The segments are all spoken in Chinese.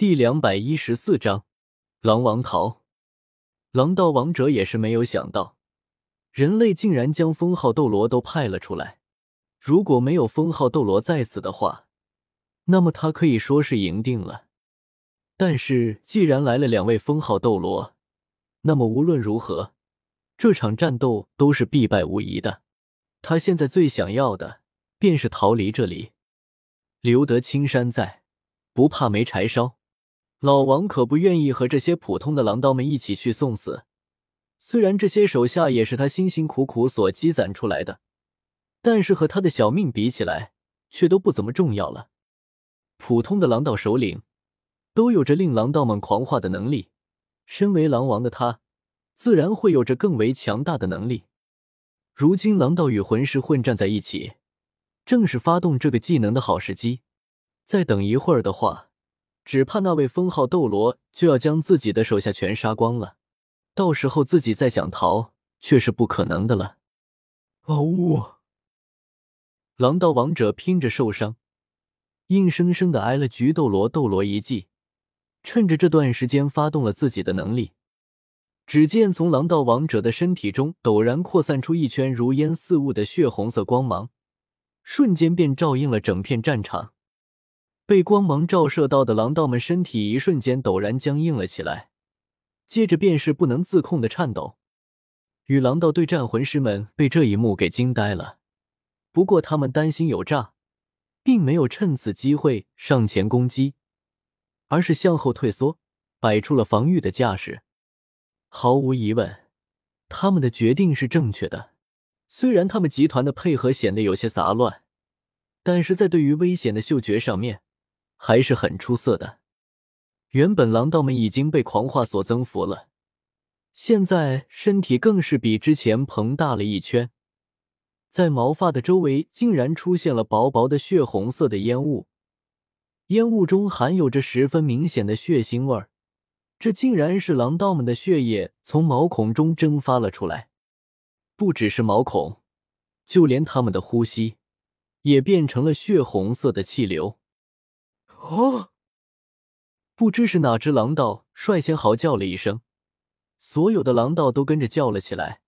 第两百一十四章，狼王逃。狼道王者也是没有想到，人类竟然将封号斗罗都派了出来。如果没有封号斗罗在此的话，那么他可以说是赢定了。但是既然来了两位封号斗罗，那么无论如何，这场战斗都是必败无疑的。他现在最想要的便是逃离这里，留得青山在，不怕没柴烧。老王可不愿意和这些普通的狼刀们一起去送死。虽然这些手下也是他辛辛苦苦所积攒出来的，但是和他的小命比起来，却都不怎么重要了。普通的狼道首领都有着令狼道们狂化的能力，身为狼王的他，自然会有着更为强大的能力。如今狼道与魂师混战在一起，正是发动这个技能的好时机。再等一会儿的话，只怕那位封号斗罗就要将自己的手下全杀光了，到时候自己再想逃却是不可能的了。嗷呜！狼道王者拼着受伤，硬生生的挨了菊斗罗斗罗一记，趁着这段时间发动了自己的能力。只见从狼道王者的身体中陡然扩散出一圈如烟似雾的血红色光芒，瞬间便照映了整片战场。被光芒照射到的狼道们身体一瞬间陡然僵硬了起来，接着便是不能自控的颤抖。与狼道对战魂师们被这一幕给惊呆了，不过他们担心有诈，并没有趁此机会上前攻击，而是向后退缩，摆出了防御的架势。毫无疑问，他们的决定是正确的。虽然他们集团的配合显得有些杂乱，但是在对于危险的嗅觉上面。还是很出色的。原本狼道们已经被狂化所征服了，现在身体更是比之前膨大了一圈，在毛发的周围竟然出现了薄薄的血红色的烟雾，烟雾中含有着十分明显的血腥味儿。这竟然是狼道们的血液从毛孔中蒸发了出来，不只是毛孔，就连他们的呼吸也变成了血红色的气流。哦！不知是哪只狼道率先嚎叫了一声，所有的狼道都跟着叫了起来。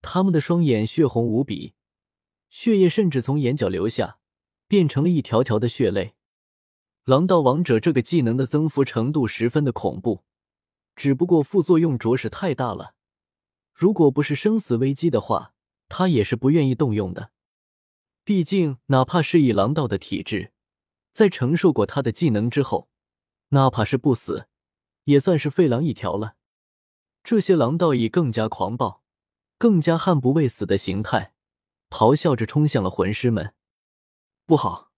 他们的双眼血红无比，血液甚至从眼角流下，变成了一条条的血泪。狼道王者这个技能的增幅程度十分的恐怖，只不过副作用着实太大了。如果不是生死危机的话，他也是不愿意动用的。毕竟，哪怕是以狼道的体质。在承受过他的技能之后，哪怕是不死，也算是废狼一条了。这些狼道以更加狂暴、更加悍不畏死的形态，咆哮着冲向了魂师们。不好，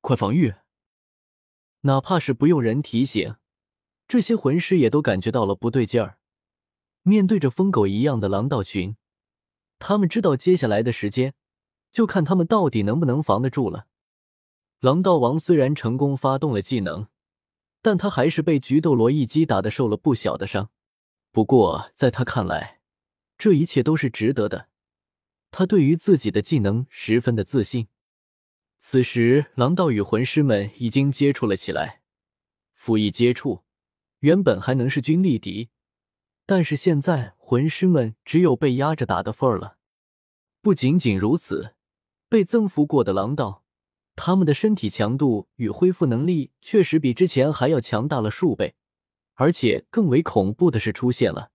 快防御！哪怕是不用人提醒，这些魂师也都感觉到了不对劲儿。面对着疯狗一样的狼道群，他们知道接下来的时间，就看他们到底能不能防得住了。狼道王虽然成功发动了技能，但他还是被菊斗罗一击打的受了不小的伤。不过在他看来，这一切都是值得的。他对于自己的技能十分的自信。此时，狼道与魂师们已经接触了起来。甫一接触，原本还能势均力敌，但是现在魂师们只有被压着打的份儿了。不仅仅如此，被增幅过的狼道。他们的身体强度与恢复能力确实比之前还要强大了数倍，而且更为恐怖的是出现了，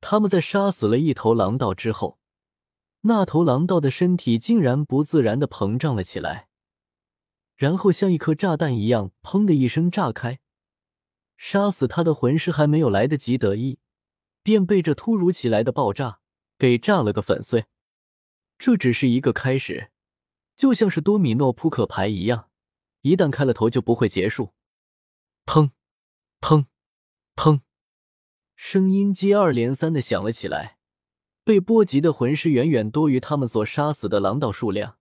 他们在杀死了一头狼道之后，那头狼道的身体竟然不自然的膨胀了起来，然后像一颗炸弹一样，砰的一声炸开，杀死他的魂师还没有来得及得意，便被这突如其来的爆炸给炸了个粉碎。这只是一个开始。就像是多米诺扑克牌一样，一旦开了头就不会结束。砰，砰，砰，声音接二连三的响了起来。被波及的魂师远远多于他们所杀死的狼道数量。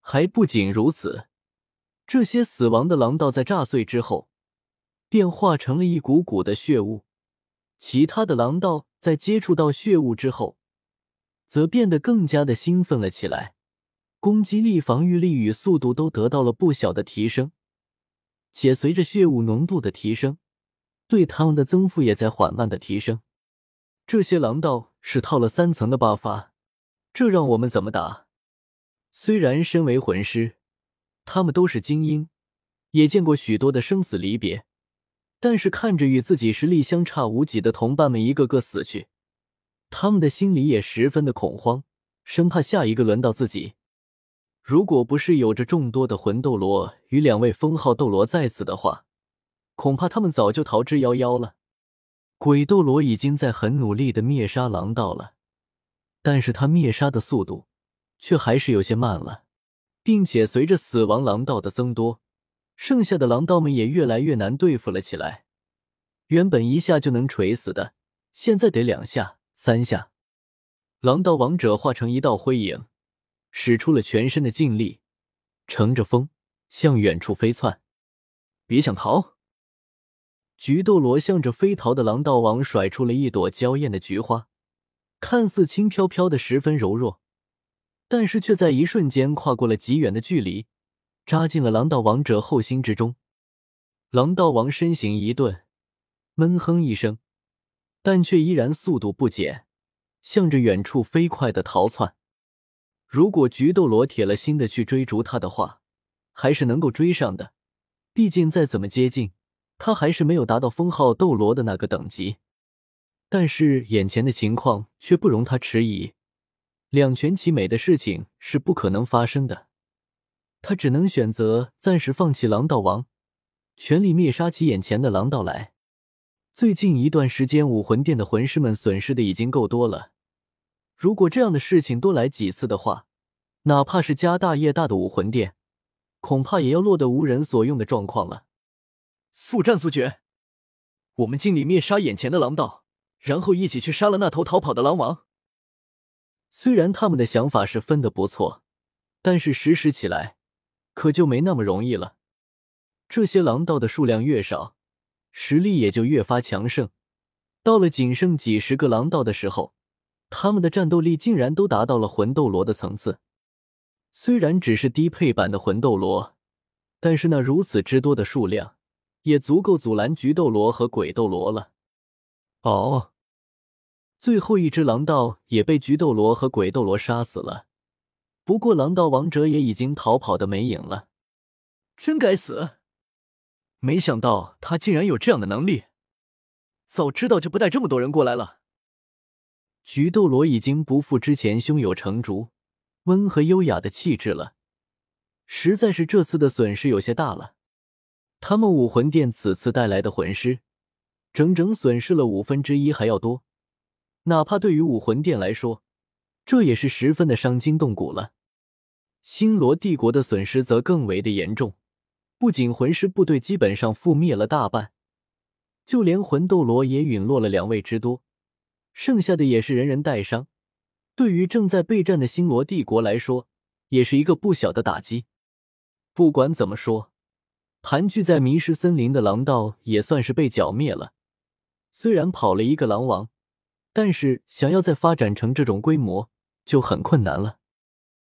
还不仅如此，这些死亡的狼道在炸碎之后，便化成了一股股的血雾。其他的狼道在接触到血雾之后，则变得更加的兴奋了起来。攻击力、防御力与速度都得到了不小的提升。且随着血雾浓度的提升，对他们的增幅也在缓慢的提升。这些狼道是套了三层的 buff，这让我们怎么打？虽然身为魂师，他们都是精英，也见过许多的生死离别，但是看着与自己实力相差无几的同伴们一个个死去，他们的心里也十分的恐慌，生怕下一个轮到自己。如果不是有着众多的魂斗罗与两位封号斗罗在此的话，恐怕他们早就逃之夭夭了。鬼斗罗已经在很努力的灭杀狼道了，但是他灭杀的速度却还是有些慢了，并且随着死亡狼道的增多，剩下的狼道们也越来越难对付了起来。原本一下就能锤死的，现在得两下、三下。狼道王者化成一道灰影。使出了全身的劲力，乘着风向远处飞窜。别想逃！菊斗罗向着飞逃的狼道王甩出了一朵娇艳的菊花，看似轻飘飘的，十分柔弱，但是却在一瞬间跨过了极远的距离，扎进了狼道王者后心之中。狼道王身形一顿，闷哼一声，但却依然速度不减，向着远处飞快的逃窜。如果菊斗罗铁了心的去追逐他的话，还是能够追上的。毕竟再怎么接近，他还是没有达到封号斗罗的那个等级。但是眼前的情况却不容他迟疑，两全其美的事情是不可能发生的。他只能选择暂时放弃狼道王，全力灭杀起眼前的狼道来。最近一段时间，武魂殿的魂师们损失的已经够多了。如果这样的事情多来几次的话，哪怕是家大业大的武魂殿，恐怕也要落得无人所用的状况了。速战速决，我们尽力灭杀眼前的狼道，然后一起去杀了那头逃跑的狼王。虽然他们的想法是分的不错，但是实施起来可就没那么容易了。这些狼道的数量越少，实力也就越发强盛。到了仅剩几十个狼道的时候。他们的战斗力竟然都达到了魂斗罗的层次，虽然只是低配版的魂斗罗，但是那如此之多的数量，也足够阻拦菊斗罗和鬼斗罗了。哦，最后一只狼道也被菊斗罗和鬼斗罗杀死了，不过狼道王者也已经逃跑的没影了。真该死！没想到他竟然有这样的能力，早知道就不带这么多人过来了。菊斗罗已经不复之前胸有成竹、温和优雅的气质了，实在是这次的损失有些大了。他们武魂殿此次带来的魂师，整整损失了五分之一还要多，哪怕对于武魂殿来说，这也是十分的伤筋动骨了。星罗帝国的损失则更为的严重，不仅魂师部队基本上覆灭了大半，就连魂斗罗也陨落了两位之多。剩下的也是人人带伤，对于正在备战的星罗帝国来说，也是一个不小的打击。不管怎么说，盘踞在迷失森林的狼道也算是被剿灭了。虽然跑了一个狼王，但是想要再发展成这种规模就很困难了。